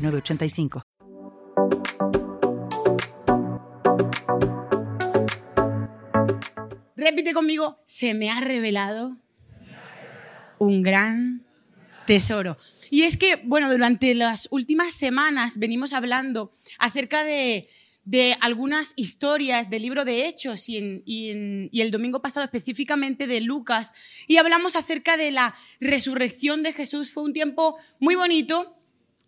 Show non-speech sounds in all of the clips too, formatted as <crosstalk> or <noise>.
985. Repite conmigo, se me ha revelado un gran tesoro. Y es que, bueno, durante las últimas semanas venimos hablando acerca de, algunas historias del libro de Hechos y, el domingo pasado específicamente de Lucas y hablamos acerca de la resurrección de Jesús. Fue un tiempo muy bonito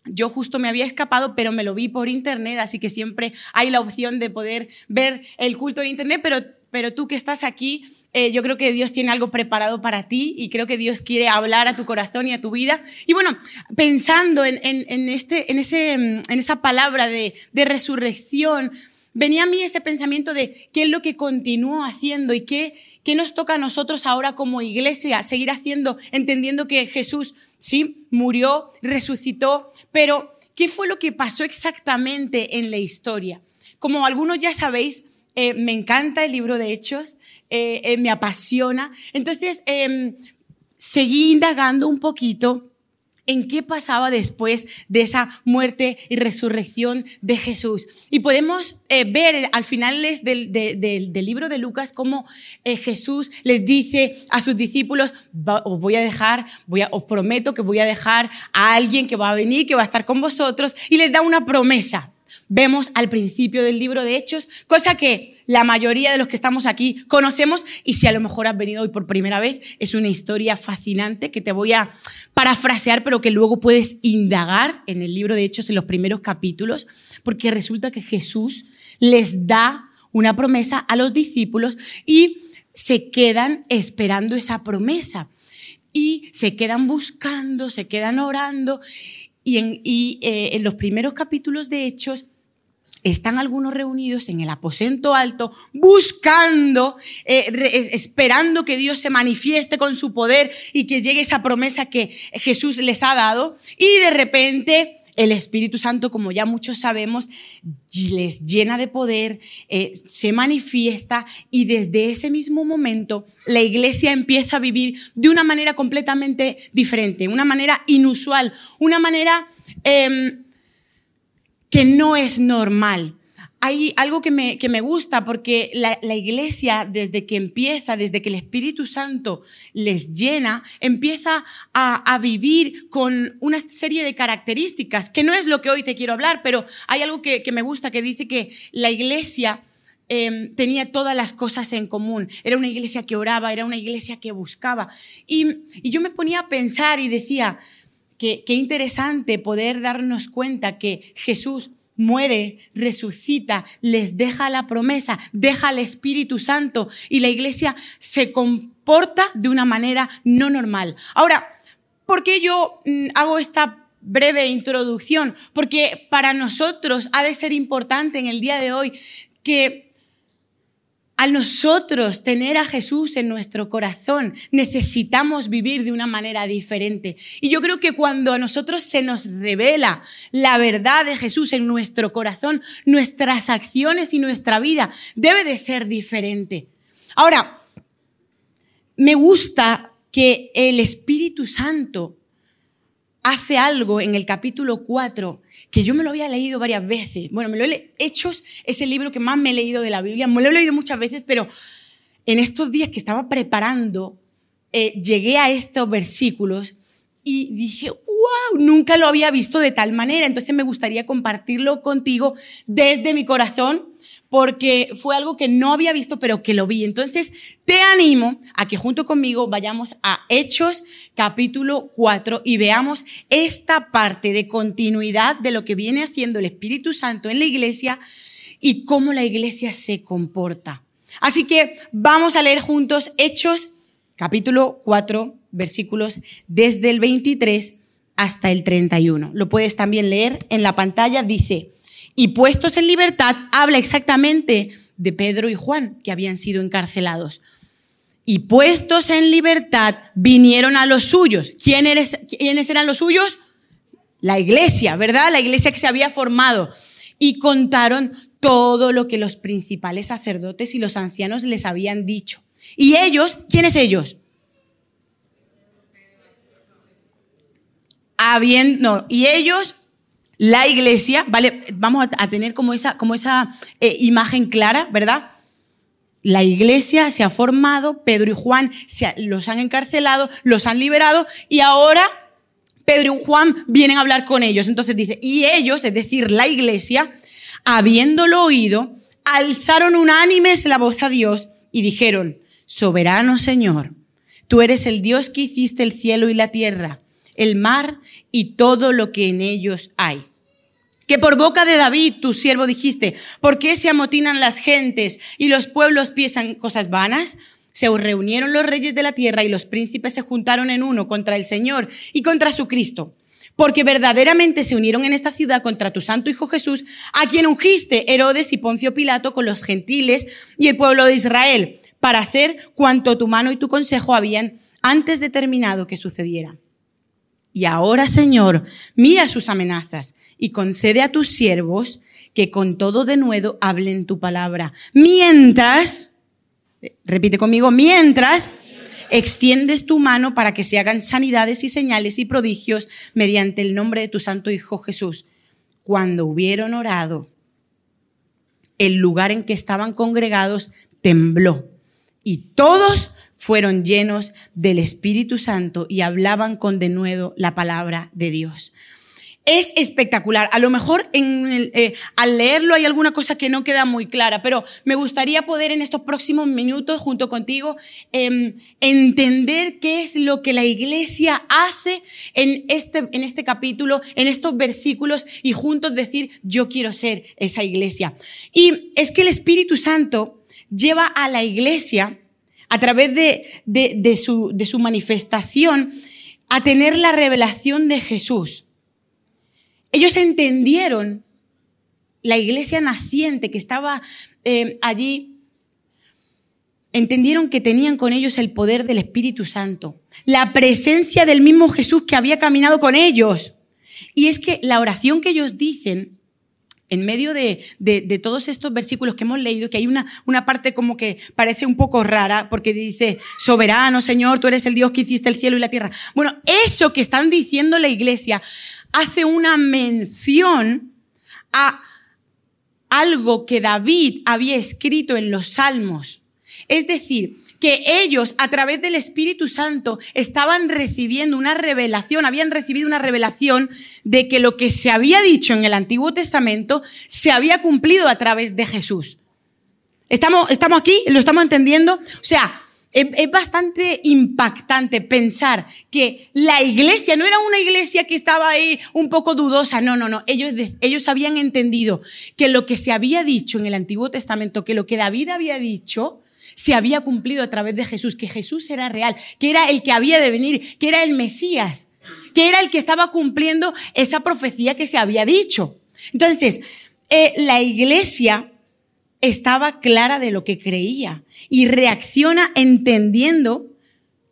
yo justo me había escapado, pero me lo vi por internet, así que siempre hay la opción de poder ver el culto en internet, pero, pero tú que estás aquí, eh, yo creo que Dios tiene algo preparado para ti y creo que Dios quiere hablar a tu corazón y a tu vida. Y bueno, pensando en, en, este, en, ese, en esa palabra de, de resurrección, venía a mí ese pensamiento de qué es lo que continúo haciendo y qué, qué nos toca a nosotros ahora como iglesia seguir haciendo, entendiendo que Jesús sí murió, resucitó, pero ¿qué fue lo que pasó exactamente en la historia? Como algunos ya sabéis, eh, me encanta el libro de Hechos, eh, eh, me apasiona. Entonces, em, seguí indagando un poquito en qué pasaba después de esa muerte y resurrección de Jesús. Y podemos eh, ver al final del, del, libro de Lucas cómo eh, Jesús les dice a sus discípulos, os voy a dejar, os prometo que voy a dejar a alguien que va a venir, que va a estar con vosotros, y les da una promesa vemos al principio del libro de Hechos, cosa que la mayoría de los que estamos aquí conocemos y si a lo mejor has venido hoy por primera vez, es una historia fascinante que te voy a parafrasear, pero que luego puedes indagar en el libro de Hechos en los primeros capítulos, porque resulta que Jesús les da una promesa a los discípulos y se quedan esperando esa promesa. Y se quedan buscando, se quedan orando. Y en, eh, en los primeros capítulos de Hechos están algunos reunidos en el aposento alto buscando, eh, esperando que Dios se manifieste con su poder y que llegue esa promesa que Jesús les ha dado. Y de repente el Espíritu Santo, como ya muchos sabemos, les llena de poder, eh, se manifiesta y desde ese mismo momento la iglesia empieza a vivir de una manera completamente diferente, una manera inusual, una manera... Em, que no es normal. Hay algo que me, que me gusta porque la, iglesia desde que empieza, desde que el Espíritu Santo les llena, empieza a, vivir con una serie de características, que no es lo que hoy te quiero hablar, pero hay algo que, me gusta que dice que la iglesia em, tenía todas las cosas en común. Era una iglesia que oraba, era una iglesia que buscaba. Y, y yo me ponía a pensar y decía, Qué, interesante poder darnos cuenta que Jesús muere, resucita, les deja la promesa, deja al Espíritu Santo y la iglesia se comporta de una manera no normal. Ahora, ¿por qué yo mm, hago esta breve introducción? Porque para nosotros ha de ser importante en el día de hoy que al nosotros tener a Jesús en nuestro corazón, necesitamos vivir de una manera diferente. Y yo creo que cuando a nosotros se nos revela la verdad de Jesús en nuestro corazón, nuestras acciones y nuestra vida debe de ser diferente. Ahora, me gusta que el Espíritu Santo hace algo en el capítulo 4 que yo me lo había leído varias veces. Bueno, me lo he Hechos es el libro que más me he leído de la Biblia, me lo he leído muchas veces, pero en estos días que estaba preparando, eh, llegué a estos versículos y dije, wow, nunca lo había visto de tal manera. Entonces me gustaría compartirlo contigo desde mi corazón porque fue algo que no había visto, pero que lo vi. Entonces, te animo a que junto conmigo vayamos a Hechos capítulo 4 y veamos esta parte de continuidad de lo que viene haciendo el Espíritu Santo en la iglesia y cómo la iglesia se comporta. Así que vamos a leer juntos Hechos capítulo 4, versículos desde el 23 hasta el 31. Lo puedes también leer en la pantalla, dice, y puestos en libertad, habla exactamente de Pedro y Juan, que habían sido encarcelados. Y puestos en libertad, vinieron a los suyos. ¿Quiénes, ¿Quiénes eran los suyos? La iglesia, ¿verdad? La iglesia que se había formado. Y contaron todo lo que los principales sacerdotes y los ancianos les habían dicho. Y ellos, ¿quiénes ellos? Habiendo, y ellos, la iglesia, ¿vale? Vamos a tener como esa, como esa eh, imagen clara, ¿verdad? La iglesia se ha formado, Pedro y Juan se los han encarcelado, los han liberado y ahora Pedro y Juan vienen a hablar con ellos. Entonces dice, y ellos, es decir, la iglesia, habiéndolo oído, alzaron unánimes la voz a Dios y dijeron, soberano Señor, tú eres el Dios que hiciste el cielo y la tierra, el mar y todo lo que en ellos hay. Que por boca de David, tu siervo, dijiste, ¿por qué se amotinan las gentes y los pueblos piensan cosas vanas? Se reunieron los reyes de la tierra y los príncipes se juntaron en uno contra el Señor y contra su Cristo porque verdaderamente se unieron en esta ciudad contra tu santo Hijo Jesús, a quien ungiste Herodes y Poncio Pilato con los gentiles y el pueblo de Israel, para hacer cuanto tu mano y tu consejo habían antes determinado que sucediera. Y ahora, Señor, mira sus amenazas y concede a tus siervos que con todo de nuevo hablen tu palabra. Mientras, repite conmigo, mientras extiendes tu mano para que se hagan sanidades y señales y prodigios mediante el nombre de tu Santo Hijo Jesús. Cuando hubieron orado, el lugar en que estaban congregados tembló y todos fueron llenos del Espíritu Santo y hablaban con denuedo la palabra de Dios es espectacular. A lo mejor eh, al leerlo hay alguna cosa que no queda muy clara, pero me gustaría poder en estos próximos minutos, junto contigo, em, entender qué es lo que la iglesia hace en este, en este capítulo, en estos versículos, y juntos decir, yo quiero ser esa iglesia. Y es que el Espíritu Santo lleva a la iglesia, a través de, su, de su manifestación, a tener la revelación de Jesús. Ellos entendieron la iglesia naciente que estaba eh, allí, entendieron que tenían con ellos el poder del Espíritu Santo, la presencia del mismo Jesús que había caminado con ellos. Y es que la oración que ellos dicen, en medio de, todos estos versículos que hemos leído, que hay una, una, parte como que parece un poco rara, porque dice, soberano Señor, tú eres el Dios que hiciste el cielo y la tierra. Bueno, eso que están diciendo la iglesia hace una mención a algo que David había escrito en los Salmos. Es decir, que ellos a través del Espíritu Santo estaban recibiendo una revelación, habían recibido una revelación de que lo que se había dicho en el Antiguo Testamento se había cumplido a través de Jesús. ¿Estamos, estamos aquí? ¿Lo estamos entendiendo? O sea, es, bastante impactante pensar que la iglesia no era una iglesia que estaba ahí un poco dudosa, no, no, no, ellos, ellos habían entendido que lo que se había dicho en el Antiguo Testamento, que lo que David había dicho, se había cumplido a través de Jesús, que Jesús era real, que era el que había de venir, que era el Mesías, que era el que estaba cumpliendo esa profecía que se había dicho. Entonces, eh, la iglesia estaba clara de lo que creía y reacciona entendiendo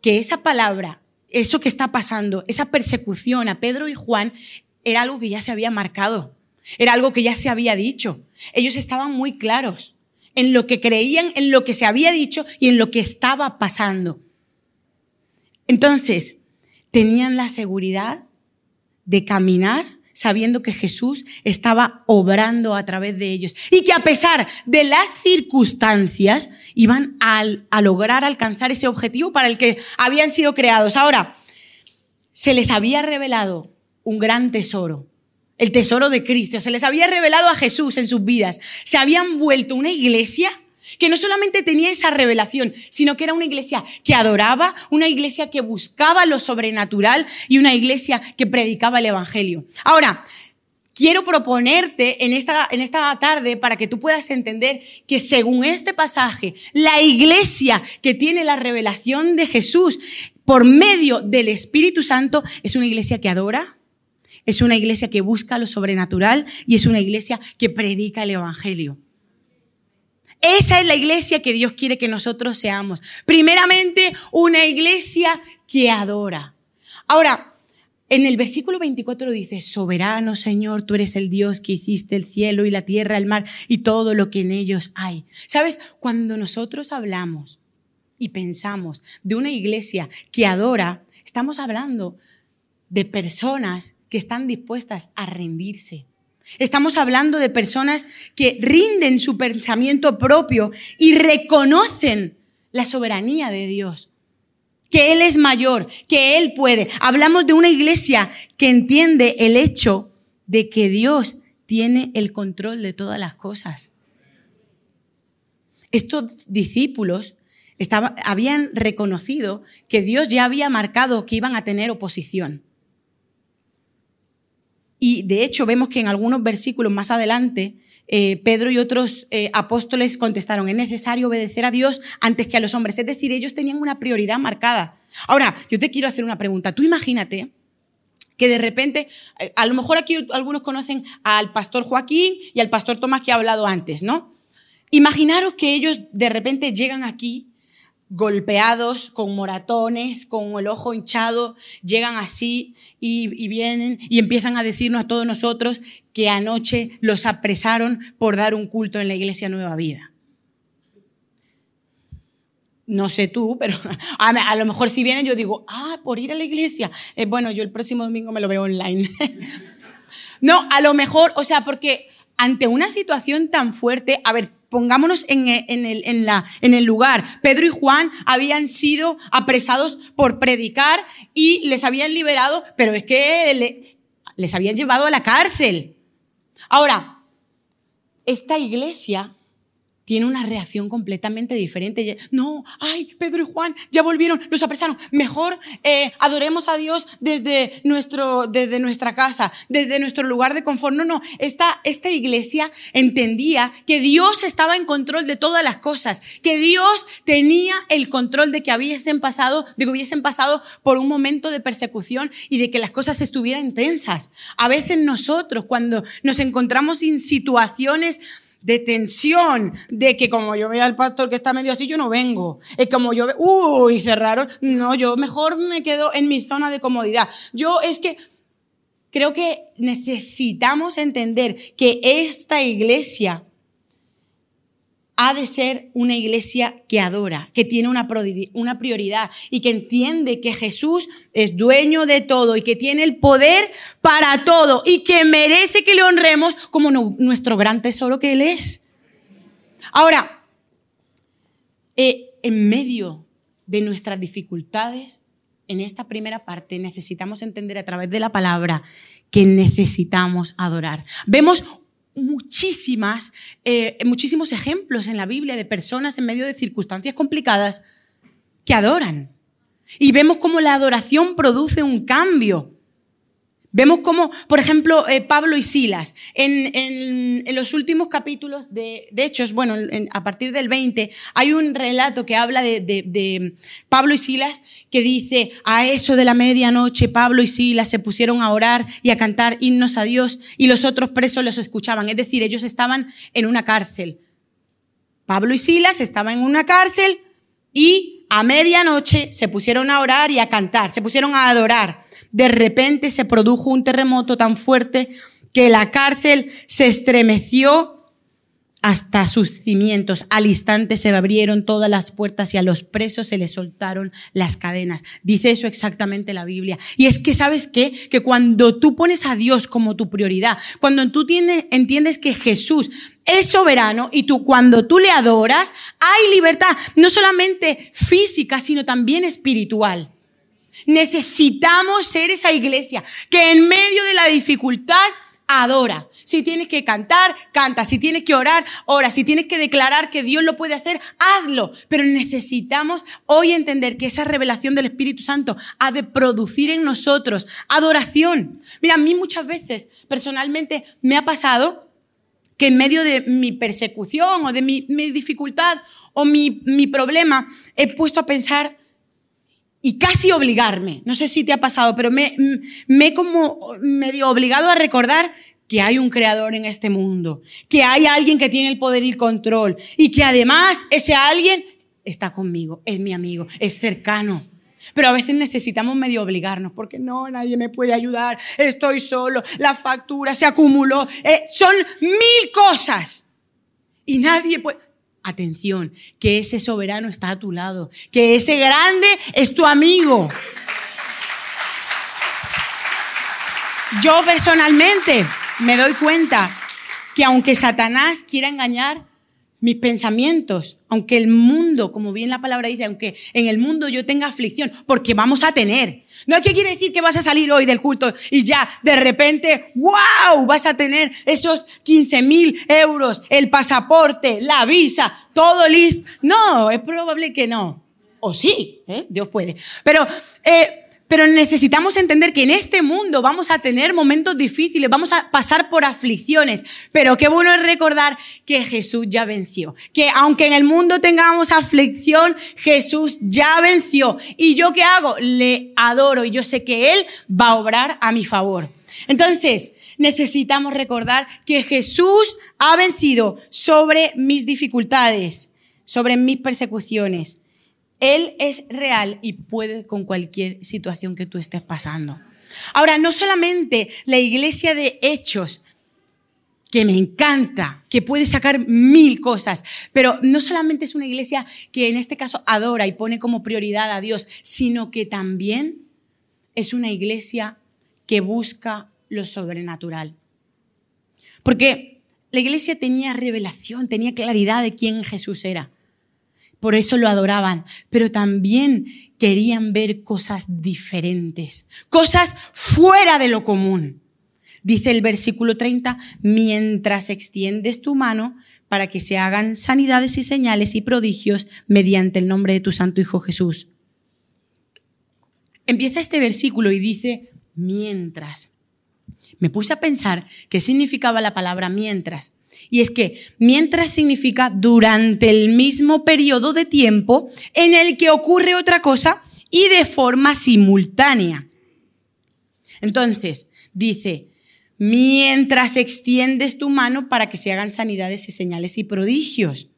que esa palabra, eso que está pasando, esa persecución a Pedro y Juan, era algo que ya se había marcado, era algo que ya se había dicho. Ellos estaban muy claros en lo que creían, en lo que se había dicho y en lo que estaba pasando. Entonces, tenían la seguridad de caminar sabiendo que Jesús estaba obrando a través de ellos y que a pesar de las circunstancias iban a, lograr alcanzar ese objetivo para el que habían sido creados. Ahora, se les había revelado un gran tesoro, el tesoro de Cristo, se les había revelado a Jesús en sus vidas, se habían vuelto una iglesia que no solamente tenía esa revelación, sino que era una iglesia que adoraba, una iglesia que buscaba lo sobrenatural y una iglesia que predicaba el Evangelio. Ahora, quiero proponerte en esta, en esta tarde para que tú puedas entender que según este pasaje, la iglesia que tiene la revelación de Jesús por medio del Espíritu Santo es una iglesia que adora, Es una iglesia que busca lo sobrenatural y es una iglesia que predica el Evangelio. Esa es la iglesia que Dios quiere que nosotros seamos. Primeramente, una iglesia que adora. Ahora, en el versículo 24 dice, soberano Señor, tú eres el Dios que hiciste el cielo y la tierra, el mar y todo lo que en ellos hay. ¿Sabes? Cuando nosotros hablamos y pensamos de una iglesia que adora, estamos hablando de personas que están dispuestas a rendirse. Estamos hablando de personas que rinden su pensamiento propio y reconocen la soberanía de Dios, que Él es mayor, que Él puede. Hablamos de una iglesia que entiende el hecho de que Dios tiene el control de todas las cosas. Estos discípulos habían reconocido que Dios ya había marcado que iban a tener oposición. Y de hecho vemos que en algunos versículos más adelante, eh, Pedro y otros eh, apóstoles contestaron, es necesario obedecer a Dios antes que a los hombres. Es decir, ellos tenían una prioridad marcada. Ahora, yo te quiero hacer una pregunta. Tú imagínate que de repente, eh, a lo mejor aquí algunos conocen al pastor Joaquín y al pastor Tomás que ha hablado antes, ¿no? Imaginaros que ellos de repente llegan aquí golpeados, con moratones, con el ojo hinchado, llegan así y, vienen y empiezan a decirnos a todos nosotros que anoche los apresaron por dar un culto en la iglesia Nueva Vida. No sé tú, pero <laughs> a, lo mejor si vienen yo digo, ah, por ir a la iglesia. Eh, bueno, yo el próximo domingo me lo veo online. <laughs> no, a lo mejor, o sea, porque ante una situación tan fuerte, a ver, pongámonos en, el, en, la, en el lugar. Pedro y Juan habían sido apresados por predicar y les habían liberado, pero es que les habían llevado a la cárcel. Ahora, esta iglesia tiene una reacción completamente diferente. No, ay, Pedro y Juan ya volvieron, los apresaron. Mejor eh, adoremos a Dios desde, nuestro, desde nuestra casa, desde nuestro lugar de confort. No, no, esta, esta iglesia entendía que Dios estaba en control de todas las cosas, que Dios tenía el control de que hubiesen pasado, de que hubiesen pasado por un momento de persecución y de que las cosas estuvieran tensas. A veces nosotros, cuando nos encontramos en situaciones de tensión, de que como yo veo al pastor que está medio así, yo no vengo. Es como yo veo, uy, cerraron. No, yo mejor me quedo en mi zona de comodidad. Yo es que creo que necesitamos entender que esta iglesia ha de ser una iglesia que adora, que tiene una, prioridad y que entiende que Jesús es dueño de todo y que tiene el poder para todo y que merece que le honremos como nuestro gran tesoro que Él es. Ahora, eh, en medio de nuestras dificultades, en esta primera parte necesitamos entender a través de la palabra que necesitamos adorar. Vemos muchísimas, eh, muchísimos ejemplos en la Biblia de personas en medio de circunstancias complicadas que adoran. Y vemos cómo la adoración produce un cambio. Vemos cómo, por ejemplo, eh, Pablo y Silas, en, los últimos capítulos de, de Hechos, bueno, a partir del 20, hay un relato que habla de, de, Pablo y Silas que dice, a eso de la medianoche, Pablo y Silas se pusieron a orar y a cantar himnos a Dios y los otros presos los escuchaban. Es decir, ellos estaban en una cárcel. Pablo y Silas estaban en una cárcel y a medianoche se pusieron a orar y a cantar, se pusieron a adorar de repente se produjo un terremoto tan fuerte que la cárcel se estremeció hasta sus cimientos. Al instante se abrieron todas las puertas y a los presos se les soltaron las cadenas. Dice eso exactamente la Biblia. Y es que, ¿sabes qué? Que cuando tú pones a Dios como tu prioridad, cuando tú entiendes que Jesús es soberano y tú cuando tú le adoras, hay libertad, no solamente física, sino también espiritual. Necesitamos ser esa iglesia que en medio de la dificultad adora. Si tienes que cantar, canta. Si tienes que orar, ora. Si tienes que declarar que Dios lo puede hacer, hazlo. Pero necesitamos hoy entender que esa revelación del Espíritu Santo ha de producir en nosotros adoración. Mira, a mí muchas veces personalmente me ha pasado que en medio de mi persecución o de mi, dificultad o mi, problema he puesto a pensar, y casi obligarme. No sé si te ha pasado, pero me, me he como medio obligado a recordar que hay un creador en este mundo, que hay alguien que tiene el poder y control y que además ese alguien está conmigo, es mi amigo, es cercano. Pero a veces necesitamos medio obligarnos, porque no, nadie me puede ayudar, estoy solo, la factura se acumuló, eh, son mil cosas. Y nadie puede... Atención, que ese soberano está a tu lado, que ese grande es tu amigo. Yo personalmente me doy cuenta que aunque Satanás quiera engañar mis pensamientos, aunque el mundo, como bien la palabra dice, aunque en el mundo yo tenga aflicción, porque vamos a tener. No es que quiere decir que vas a salir hoy del culto y ya de repente, wow, vas a tener esos 15 mil euros, el pasaporte, la visa, todo listo. No, es probable que no. O sí, ¿eh? Dios puede. Pero eh, pero necesitamos entender que en este mundo vamos a tener momentos difíciles, vamos a pasar por aflicciones, pero qué bueno es recordar que Jesús ya venció, que aunque en el mundo tengamos aflicción, Jesús ya venció. ¿Y yo qué hago? Le adoro y yo sé que Él va a obrar a mi favor. Entonces, necesitamos recordar que Jesús ha vencido sobre mis dificultades, sobre mis persecuciones. Él es real y puede con cualquier situación que tú estés pasando. Ahora, no solamente la iglesia de hechos, que me encanta, que puede sacar mil cosas, pero no solamente es una iglesia que en este caso adora y pone como prioridad a Dios, sino que también es una iglesia que busca lo sobrenatural. Porque la iglesia tenía revelación, tenía claridad de quién Jesús era por eso lo adoraban, pero también querían ver cosas diferentes, cosas fuera de lo común. Dice el versículo 30, mientras extiendes tu mano para que se hagan sanidades y señales y prodigios mediante el nombre de tu Santo Hijo Jesús. Empieza este versículo y dice, mientras. Me puse a pensar qué significaba la palabra mientras. Y es que mientras significa durante el mismo periodo de tiempo en el que ocurre otra cosa y de forma simultánea. Entonces, dice, mientras extiendes tu mano para que se hagan sanidades y señales y prodigios.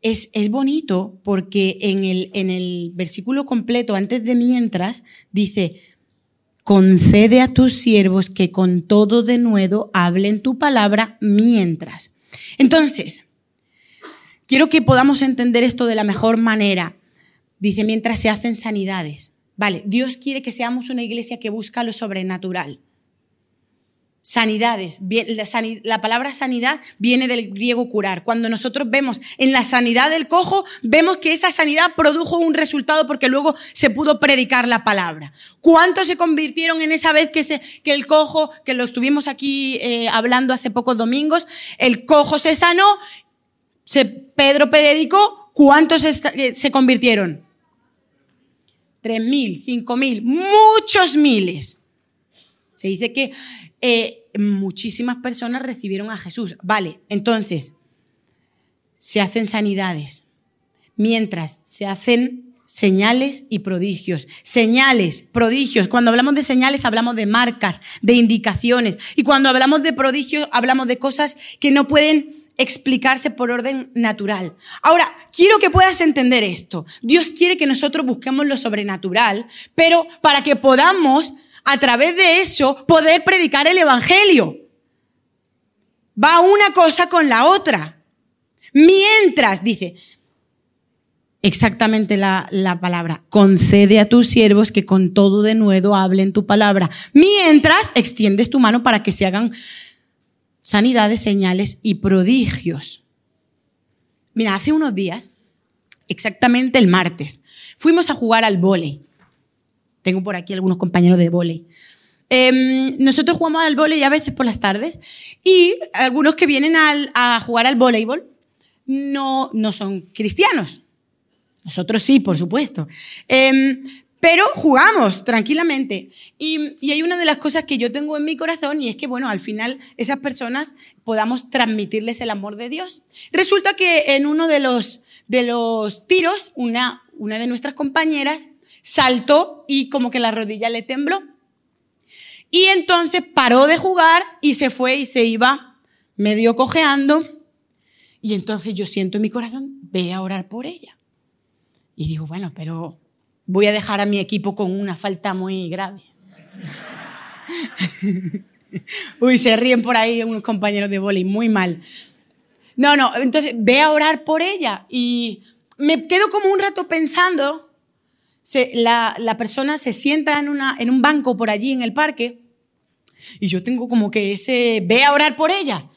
Es, es bonito porque en el, en el versículo completo, antes de mientras, dice, concede a tus siervos que con todo denuedo hablen tu palabra mientras. Entonces, quiero que podamos entender esto de la mejor manera. Dice, mientras se hacen sanidades. Vale, Dios quiere que seamos una iglesia que busca lo sobrenatural sanidades. La palabra sanidad viene del griego curar. Cuando nosotros vemos en la sanidad del cojo, vemos que esa sanidad produjo un resultado porque luego se pudo predicar la palabra. ¿Cuántos se convirtieron en esa vez que, se, que el cojo, que lo estuvimos aquí eh, hablando hace pocos domingos, el cojo se sanó, se, Pedro predicó, ¿cuántos se, se convirtieron? Tres mil, cinco mil, muchos miles. Se dice que eh, muchísimas personas recibieron a Jesús. Vale, entonces, se hacen sanidades, mientras se hacen señales y prodigios. Señales, prodigios. Cuando hablamos de señales hablamos de marcas, de indicaciones. Y cuando hablamos de prodigios hablamos de cosas que no pueden explicarse por orden natural. Ahora, quiero que puedas entender esto. Dios quiere que nosotros busquemos lo sobrenatural, pero para que podamos a través de eso poder predicar el Evangelio. Va una cosa con la otra. Mientras, dice, exactamente la, la, palabra, concede a tus siervos que con todo de nuevo hablen tu palabra. Mientras extiendes tu mano para que se hagan sanidades, señales y prodigios. Mira, hace unos días, exactamente el martes, fuimos a jugar al vóley. Tengo por aquí algunos compañeros de vóley. Em, nosotros jugamos al vóley a veces por las tardes y algunos que vienen a jugar al voleibol no, no son cristianos. Nosotros sí, por supuesto. Em, pero jugamos tranquilamente. Y, y, hay una de las cosas que yo tengo en mi corazón y es que, bueno, al final esas personas podamos transmitirles el amor de Dios. Resulta que en uno de los, de los tiros, una, una de nuestras compañeras, saltó y como que la rodilla le tembló. Y entonces paró de jugar y se fue y se iba medio cojeando. Y entonces yo siento en mi corazón, ve a orar por ella. Y digo, bueno, pero voy a dejar a mi equipo con una falta muy grave. <laughs> Uy, se ríen por ahí unos compañeros de vóley, muy mal. No, no, entonces ve a orar por ella. Y me quedo como un rato pensando la, persona se sienta en, un banco por allí en el parque y yo tengo como que ese, ve a orar por ella.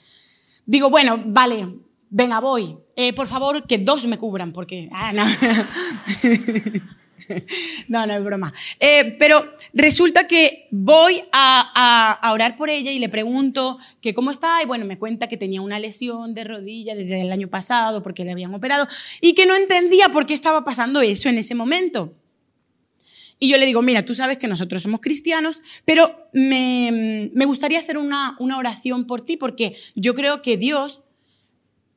Digo, bueno, vale, venga, voy. Eh, por favor, que dos me cubran, porque... Ah, no. <laughs> no, no es broma. Eh, pero resulta que voy a, orar por ella y le pregunto que cómo está y bueno, me cuenta que tenía una lesión de rodilla desde el año pasado porque le habían operado y que no entendía por qué estaba pasando eso en ese momento. Y yo le digo, mira, tú sabes que nosotros somos cristianos, pero me, gustaría hacer una, oración por ti porque yo creo que Dios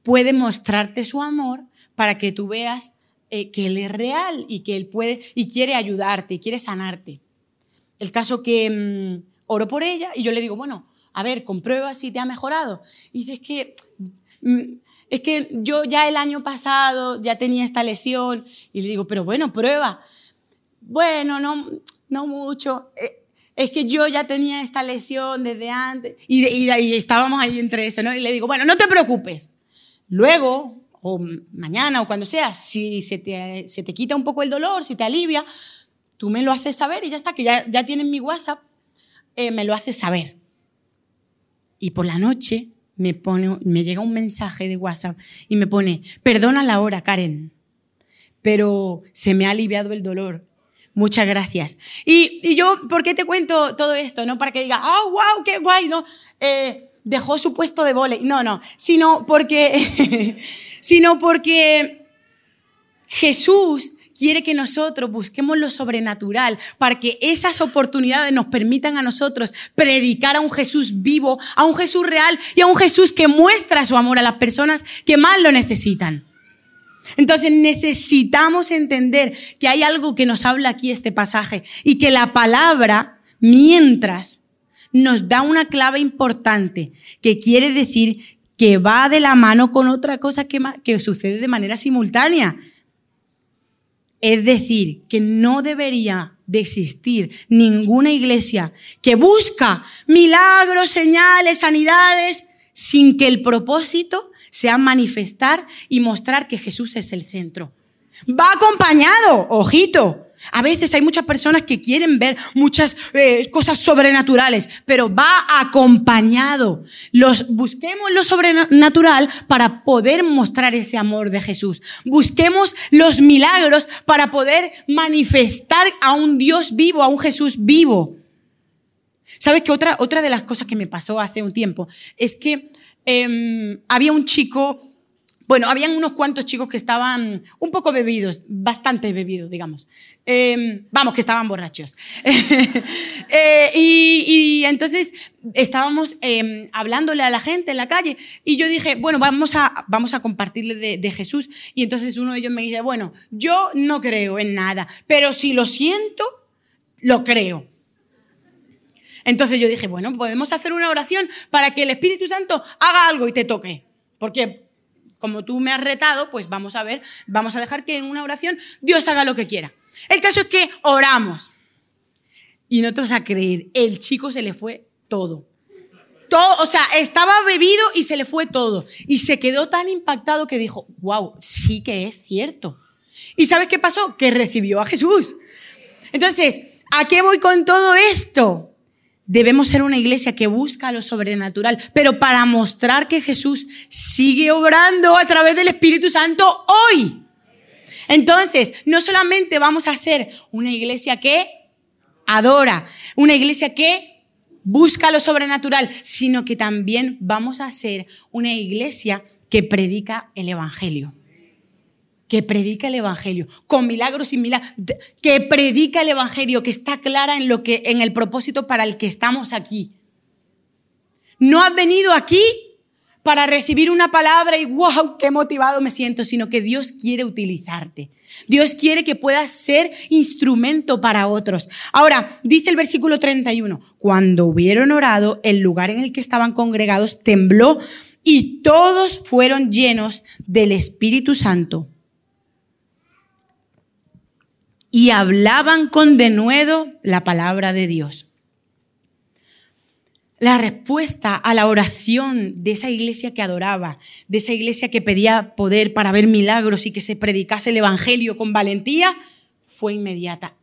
puede mostrarte su amor para que tú veas eh, que Él es real y que Él puede y quiere ayudarte y quiere sanarte. El caso que mm, oro por ella y yo le digo, bueno, a ver, comprueba si te ha mejorado. Y dice, es que, mm, es que yo ya el año pasado ya tenía esta lesión y le digo, pero bueno, prueba bueno, no, no mucho. Eh, es que yo ya tenía esta lesión desde antes y, estábamos ahí entre eso, ¿no? Y le digo, bueno, no te preocupes. Luego, o mañana o cuando sea, si se te, se te quita un poco el dolor, si te alivia, tú me lo haces saber y ya está, que ya, ya tienes mi WhatsApp, eh, me lo haces saber. Y por la noche me, pone, me llega un mensaje de WhatsApp y me pone, perdona la hora, Karen, pero se me ha aliviado el dolor Muchas gracias. Y, yo, ¿por qué te cuento todo esto? No para que diga, oh, wow, qué guay, ¿no? Eh, dejó su puesto de vole. No, no, sino porque, <laughs> sino porque Jesús quiere que nosotros busquemos lo sobrenatural para que esas oportunidades nos permitan a nosotros predicar a un Jesús vivo, a un Jesús real y a un Jesús que muestra su amor a las personas que más lo necesitan. Entonces necesitamos entender que hay algo que nos habla aquí este pasaje y que la palabra, mientras, nos da una clave importante que quiere decir que va de la mano con otra cosa que, que sucede de manera simultánea. Es decir, que no debería de existir ninguna iglesia que busca milagros, señales, sanidades, sin que el propósito sea manifestar y mostrar que Jesús es el centro. Va acompañado, ojito. A veces hay muchas personas que quieren ver muchas eh, cosas sobrenaturales, pero va acompañado. Los, busquemos lo sobrenatural para poder mostrar ese amor de Jesús. Busquemos los milagros para poder manifestar a un Dios vivo, a un Jesús vivo. ¿Sabes que otra, otra de las cosas que me pasó hace un tiempo es que Em, había un chico, bueno, habían unos cuantos chicos que estaban un poco bebidos, bastante bebidos, digamos. Em, vamos, que estaban borrachos. <laughs> Eh, y, entonces estábamos em, hablándole a la gente en la calle y yo dije, bueno, vamos a, vamos a compartirle de, de Jesús. Y entonces uno de ellos me dice, bueno, yo no creo en nada, pero si lo siento, lo creo. Entonces yo dije, bueno, podemos hacer una oración para que el Espíritu Santo haga algo y te toque. Porque como tú me has retado, pues vamos a ver, vamos a dejar que en una oración Dios haga lo que quiera. El caso es que oramos. Y no te vas a creer, el chico se le fue todo. Todo, o sea, estaba bebido y se le fue todo. Y se quedó tan impactado que dijo, wow, sí que es cierto. ¿Y sabes qué pasó? Que recibió a Jesús. Entonces, ¿a qué voy con todo esto? Debemos ser una iglesia que busca lo sobrenatural, pero para mostrar que Jesús sigue obrando a través del Espíritu Santo hoy. Entonces, no solamente vamos a ser una iglesia que adora, una iglesia que busca lo sobrenatural, sino que también vamos a ser una iglesia que predica el Evangelio que predica el evangelio con milagros y milagros, que predica el evangelio, que está clara en lo que en el propósito para el que estamos aquí. No has venido aquí para recibir una palabra y wow, qué motivado me siento, sino que Dios quiere utilizarte. Dios quiere que puedas ser instrumento para otros. Ahora, dice el versículo 31, cuando hubieron orado, el lugar en el que estaban congregados tembló y todos fueron llenos del Espíritu Santo. Y hablaban con denuedo la palabra de Dios la respuesta a la oración de esa iglesia que adoraba, de esa iglesia que pedía poder para ver milagros y que se predicase el Evangelio con valentía, fue inmediata.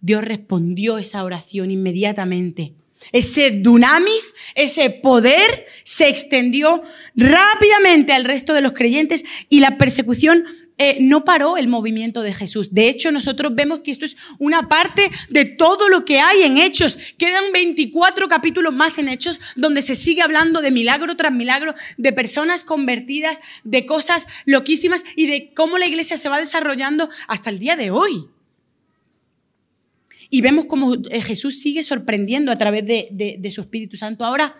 Dios respondió esa oración inmediatamente. Ese dunamis, ese poder se extendió rápidamente al resto de los creyentes y la persecución eh, no paró el movimiento de Jesús. De hecho, nosotros vemos que esto es una parte de todo lo que hay en Hechos. Quedan 24 capítulos más en Hechos donde se sigue hablando de milagro tras milagro, de personas convertidas, de cosas loquísimas y de cómo la iglesia se va desarrollando hasta el día de hoy. Y vemos cómo eh, Jesús sigue sorprendiendo a través de, de su Espíritu Santo. Ahora,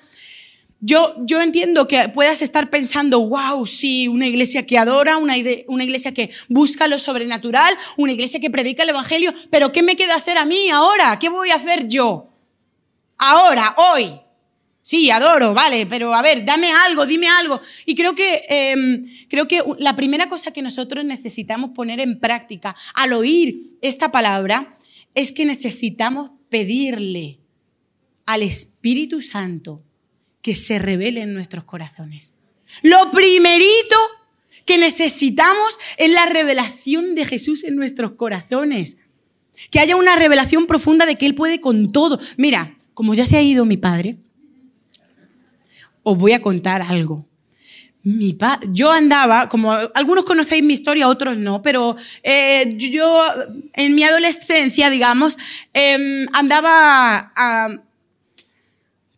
yo, yo entiendo que puedas estar pensando, wow, sí, una iglesia que adora, una, iglesia que busca lo sobrenatural, una iglesia que predica el Evangelio, pero ¿qué me queda hacer a mí ahora? ¿Qué voy a hacer yo? Ahora, hoy. Sí, adoro, vale, pero a ver, dame algo, dime algo. Y creo que, em, creo que la primera cosa que nosotros necesitamos poner en práctica al oír esta palabra es que necesitamos pedirle al Espíritu Santo que se revele en nuestros corazones. Lo primerito que necesitamos es la revelación de Jesús en nuestros corazones. Que haya una revelación profunda de que Él puede con todo. Mira, como ya se ha ido mi padre, os voy a contar algo. Mi yo andaba, como algunos conocéis mi historia, otros no, pero eh, yo en mi adolescencia, digamos, em, andaba ah,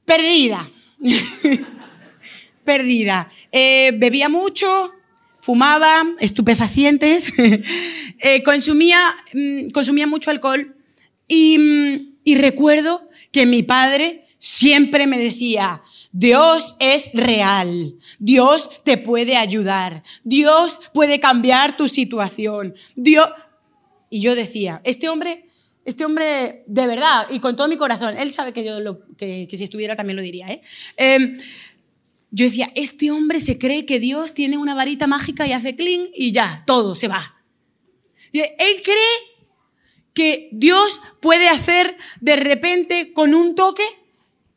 perdida. <laughs> Perdida. Eh, bebía mucho, fumaba, estupefacientes, <laughs> eh, consumía, mm, consumía mucho alcohol y, mm, y recuerdo que mi padre siempre me decía, Dios es real. Dios te puede ayudar. Dios puede cambiar tu situación. Dios... Y yo decía, este hombre este hombre, de verdad, y con todo mi corazón, él sabe que yo que, si estuviera también lo diría, ¿eh? Em, yo decía, este hombre se cree que Dios tiene una varita mágica y hace cling y ya, todo se va. él cree que Dios puede hacer de repente con un toque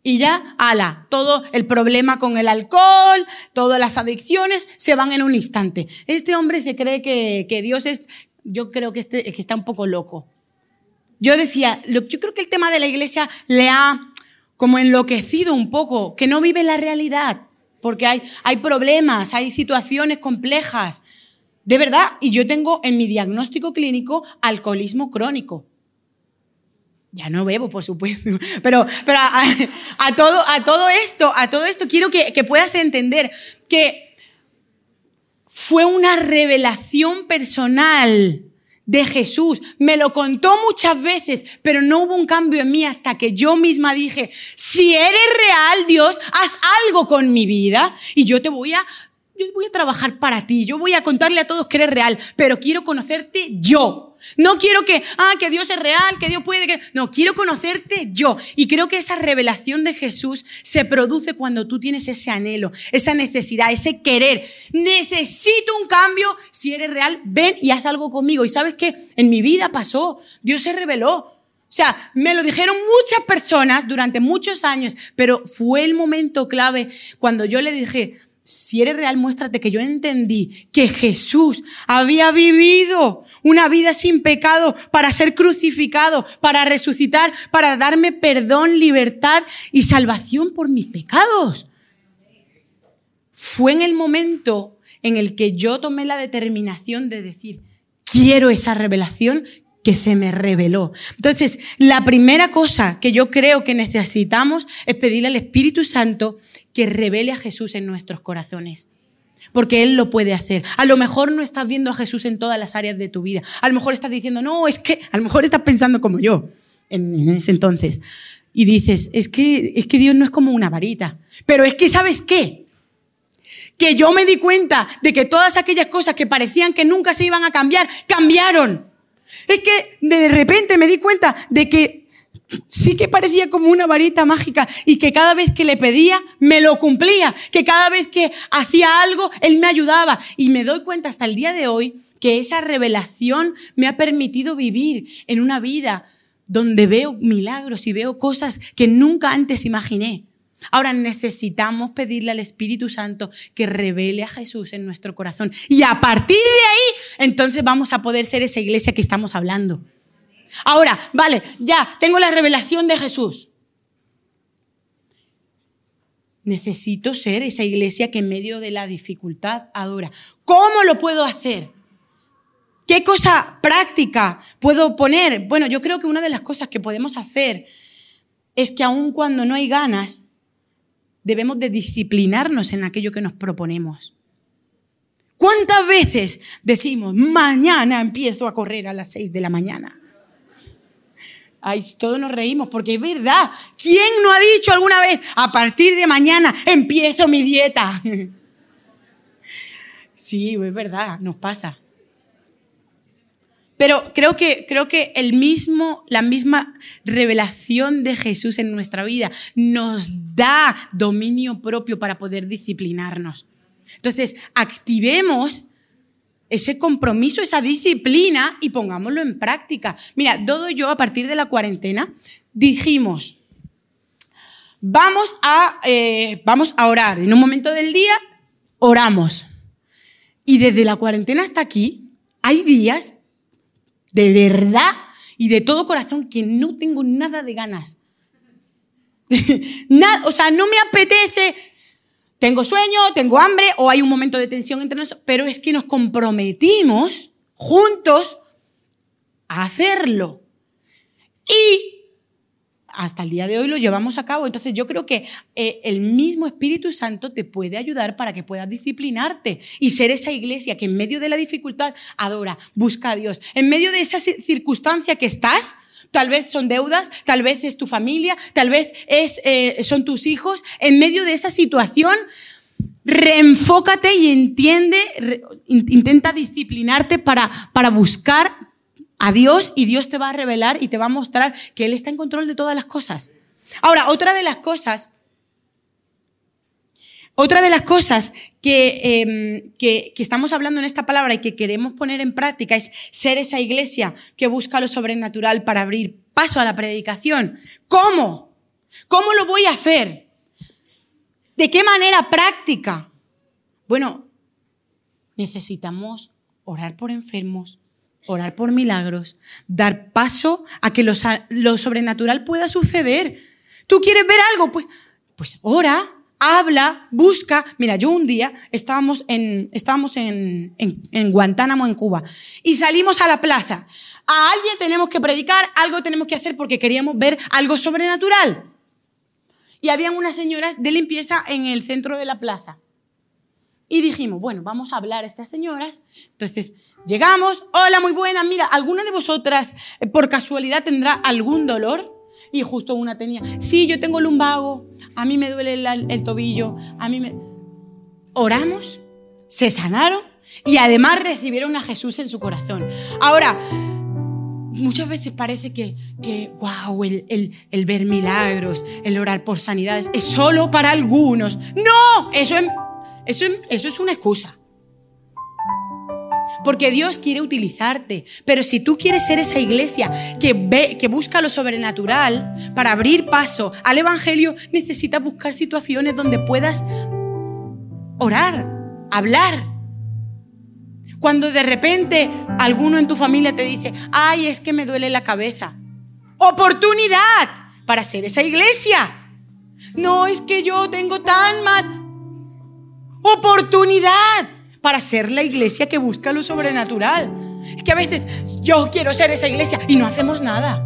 y ya, ala, todo el problema con el alcohol, todas las adicciones se van en un instante. Este hombre se cree que, que Dios es, yo creo que, este, que está un poco loco. Yo decía, yo creo que el tema de la iglesia le ha como enloquecido un poco, que no vive la realidad, porque hay, hay problemas, hay situaciones complejas. De verdad, y yo tengo en mi diagnóstico clínico alcoholismo crónico. Ya no bebo, por supuesto, <laughs> pero, pero a, todo, a todo esto, a todo esto quiero que, que puedas entender que fue una revelación personal de Jesús. Me lo contó muchas veces, pero no hubo un cambio en mí hasta que yo misma dije, si eres real, Dios, haz algo con mi vida y yo te voy a yo voy a trabajar para ti, yo voy a contarle a todos que eres real, pero quiero conocerte yo. No quiero que, ah, que Dios es real, que Dios puede, que... No, quiero conocerte yo. Y creo que esa revelación de Jesús se produce cuando tú tienes ese anhelo, esa necesidad, ese querer. Necesito un cambio. Si eres real, ven y haz algo conmigo. Y sabes que en mi vida pasó. Dios se reveló. O sea, me lo dijeron muchas personas durante muchos años, pero fue el momento clave cuando yo le dije, si eres real, muéstrate que yo entendí que Jesús había vivido una vida sin pecado para ser crucificado, para resucitar, para darme perdón, libertad y salvación por mis pecados. Fue en el momento en el que yo tomé la determinación de decir, quiero esa revelación que se me reveló. Entonces, la primera cosa que yo creo que necesitamos es pedirle al Espíritu Santo que revele a Jesús en nuestros corazones. Porque Él lo puede hacer. A lo mejor no estás viendo a Jesús en todas las áreas de tu vida. A lo mejor estás diciendo, no, es que, a lo mejor estás pensando como yo en ese entonces. Y dices, es que, es que Dios no es como una varita. Pero es que, ¿sabes qué? que yo me di cuenta de que todas aquellas cosas que parecían que nunca se iban a cambiar, cambiaron. Es que de repente me di cuenta de que sí que parecía como una varita mágica y que cada vez que le pedía me lo cumplía, que cada vez que hacía algo él me ayudaba y me doy cuenta hasta el día de hoy que esa revelación me ha permitido vivir en una vida donde veo milagros y veo cosas que nunca antes imaginé. Ahora necesitamos pedirle al Espíritu Santo que revele a Jesús en nuestro corazón. Y a partir de ahí, entonces vamos a poder ser esa iglesia que estamos hablando. Ahora, vale, ya, tengo la revelación de Jesús. Necesito ser esa iglesia que en medio de la dificultad adora. ¿Cómo lo puedo hacer? ¿Qué cosa práctica puedo poner? Bueno, yo creo que una de las cosas que podemos hacer es que aun cuando no hay ganas, debemos de disciplinarnos en aquello que nos proponemos. ¿Cuántas veces decimos, mañana empiezo a correr a las 6 de la mañana? Ay, todos nos reímos porque es verdad. ¿Quién no ha dicho alguna vez, a partir de mañana empiezo mi dieta? <laughs> Sí, es verdad, nos pasa. Pero creo que, creo que el mismo, la misma revelación de Jesús en nuestra vida nos da dominio propio para poder disciplinarnos. Entonces, activemos ese compromiso, esa disciplina y pongámoslo en práctica. Mira, todo yo a partir de la cuarentena dijimos, vamos a, eh, vamos a orar. En un momento del día, oramos. Y desde la cuarentena hasta aquí, hay días de verdad y de todo corazón que no tengo nada de ganas. <laughs> o sea, no me apetece tengo sueño, tengo hambre o hay un momento de tensión entre nosotros, pero es que nos comprometimos juntos a hacerlo. Y hasta el día de hoy lo llevamos a cabo. Entonces yo creo que eh, el mismo Espíritu Santo te puede ayudar para que puedas disciplinarte y ser esa iglesia que en medio de la dificultad adora, busca a Dios. En medio de esa circunstancia que estás, Tal vez son deudas, tal vez es tu familia, tal vez es, eh, son tus hijos. En medio de esa situación, reenfócate y entiende, intenta disciplinarte para, para buscar a Dios y Dios te va a revelar y te va a mostrar que Él está en control de todas las cosas. Ahora, otra de las cosas otra de las cosas em, que, que, estamos hablando en esta palabra y que queremos poner en práctica es ser esa iglesia que busca lo sobrenatural para abrir paso a la predicación. ¿Cómo? ¿Cómo lo voy a hacer? ¿De qué manera práctica? Bueno, necesitamos orar por enfermos, orar por milagros, dar paso a que lo sobrenatural pueda suceder. ¿Tú quieres ver algo? Pues, pues ora, habla, busca. Mira, yo un día estábamos en, estábamos en, en, Guantánamo, en Cuba, y salimos a la plaza. A alguien tenemos que predicar, algo tenemos que hacer porque queríamos ver algo sobrenatural. Y habían unas señoras de limpieza en el centro de la plaza. Y dijimos, bueno, vamos a hablar a estas señoras. Entonces, llegamos, hola, muy buena, mira, ¿alguna de vosotras eh, por casualidad tendrá algún dolor? Y justo una tenía, sí, yo tengo lumbago, a mí me duele el, tobillo, a mí me... Oramos, se sanaron y además recibieron a Jesús en su corazón. Ahora, muchas veces parece que, que wow, el, el, ver milagros, el orar por sanidades, es solo para algunos. No, eso eso, eso es una excusa. Porque Dios quiere utilizarte. Pero si tú quieres ser esa iglesia que, ve, que busca lo sobrenatural para abrir paso al Evangelio, necesitas buscar situaciones donde puedas orar, hablar. Cuando de repente alguno en tu familia te dice, ay, es que me duele la cabeza. Oportunidad para ser esa iglesia. No es que yo tengo tan mal. Oportunidad para ser la iglesia que busca lo sobrenatural. Es que a veces yo quiero ser esa iglesia y no hacemos nada.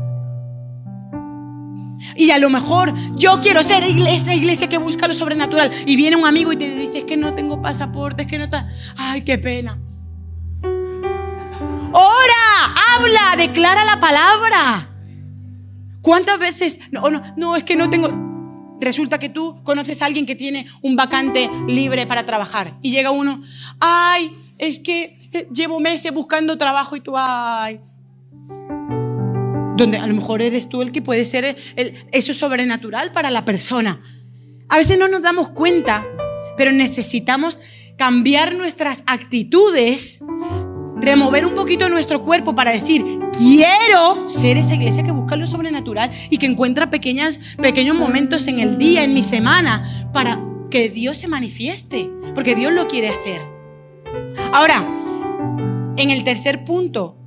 Y a lo mejor yo quiero ser esa iglesia que busca lo sobrenatural. Y viene un amigo y te dice, es que no tengo pasaporte, es que no está... Ay, qué pena. Ora, habla, declara la palabra. ¿Cuántas veces? No, no, no, es que no tengo... resulta que tú conoces a alguien que tiene un vacante libre para trabajar y llega uno, ay, es que eh, llevo meses buscando trabajo y tú, ay. Donde a lo mejor eres tú el que puede ser eso sobrenatural para la persona. A veces no nos damos cuenta, pero necesitamos cambiar nuestras actitudes, remover un poquito nuestro cuerpo para decir, quiero ser esa iglesia que busca lo sobrenatural y que encuentra pequeñas, pequeños momentos en el día, en mi semana, para que Dios se manifieste, porque Dios lo quiere hacer. Ahora, en el tercer punto,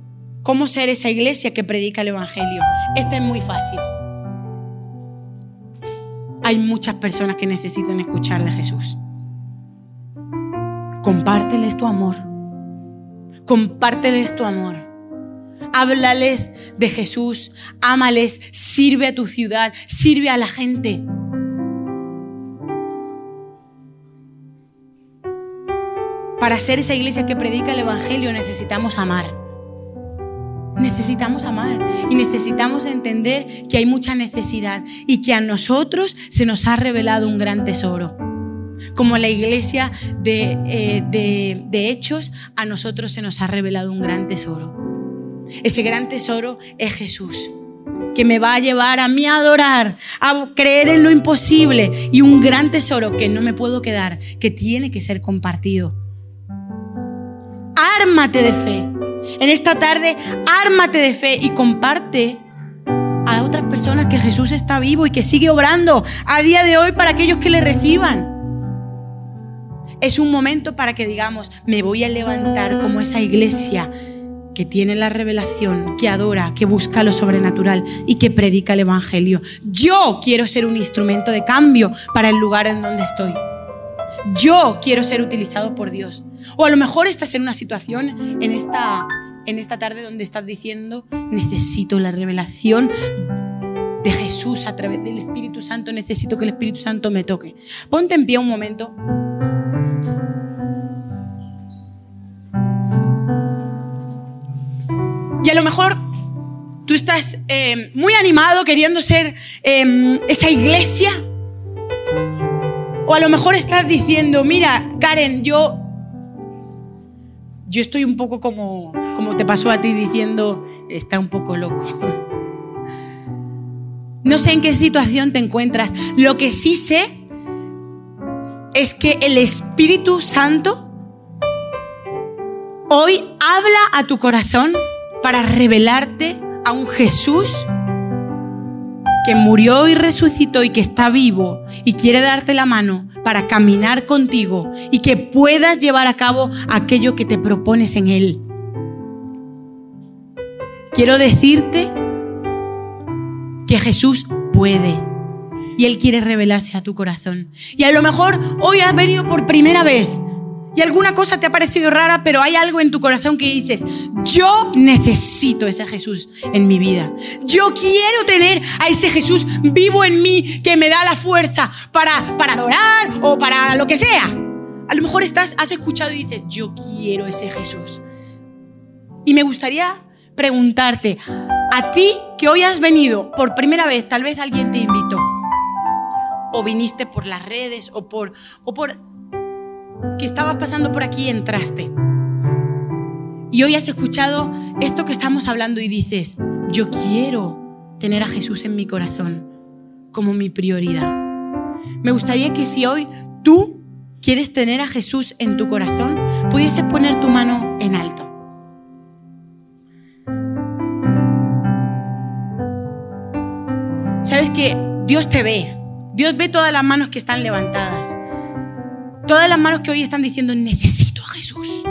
¿cómo ser esa iglesia que predica el Evangelio? Este es muy fácil. Hay muchas personas que necesitan escuchar de Jesús. Compárteles tu amor. Compárteles tu amor. Háblales de Jesús, ámales, sirve a tu ciudad, sirve a la gente. Para ser esa iglesia que predica el Evangelio necesitamos amar. Necesitamos amar y necesitamos entender que hay mucha necesidad y que a nosotros se nos ha revelado un gran tesoro. Como la iglesia de, eh, de, de Hechos, a nosotros se nos ha revelado un gran tesoro. Ese gran tesoro es Jesús que me va a llevar a mí a adorar, a creer en lo imposible y un gran tesoro que no me puedo quedar, que tiene que ser compartido. Ármate de fe. En esta tarde, ármate de fe y comparte a otras personas que Jesús está vivo y que sigue obrando a día de hoy para aquellos que le reciban. Es un momento para que digamos, me voy a levantar como esa iglesia que tiene la revelación, que adora, que busca lo sobrenatural y que predica el Evangelio. Yo quiero ser un instrumento de cambio para el lugar en donde estoy. Yo quiero ser utilizado por Dios. O a lo mejor estás en una situación en esta, en esta tarde donde estás diciendo, necesito la revelación de Jesús a través del Espíritu Santo, necesito que el Espíritu Santo me toque. Ponte en pie un momento. Y a lo mejor tú estás eh, muy animado queriendo ser eh, esa iglesia. O a lo mejor estás diciendo, mira, Karen, yo, yo estoy un poco como, como te pasó a ti diciendo, está un poco loco. <laughs> No sé en qué situación te encuentras. Lo que sí sé es que el Espíritu Santo hoy habla a tu corazón para revelarte a un Jesús que murió y resucitó y que está vivo y quiere darte la mano para caminar contigo y que puedas llevar a cabo aquello que te propones en Él. Quiero decirte que Jesús puede y Él quiere revelarse a tu corazón. Y a lo mejor hoy has venido por primera vez y alguna cosa te ha parecido rara, pero hay algo en tu corazón que dices, yo necesito ese Jesús en mi vida. Yo quiero tener a ese Jesús vivo en mí que me da la fuerza para, para adorar o para lo que sea. A lo mejor estás, has escuchado y dices, yo quiero ese Jesús. Y me gustaría preguntarte, a ti que hoy has venido por primera vez, tal vez alguien te invitó, o viniste por las redes, o por, o por que estabas pasando por aquí y entraste. Y hoy has escuchado esto que estamos hablando y dices, yo quiero tener a Jesús en mi corazón como mi prioridad. Me gustaría que si hoy tú quieres tener a Jesús en tu corazón, pudieses poner tu mano en alto. Sabes que Dios te ve. Dios ve todas las manos que están levantadas. Todas las manos que hoy están diciendo, necesito a Jesús.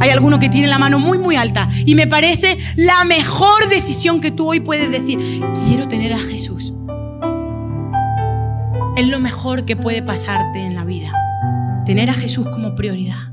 Hay alguno que tiene la mano muy, muy alta. Y me parece la mejor decisión que tú hoy puedes decir, quiero tener a Jesús. Es lo mejor que puede pasarte en la vida. Tener a Jesús como prioridad.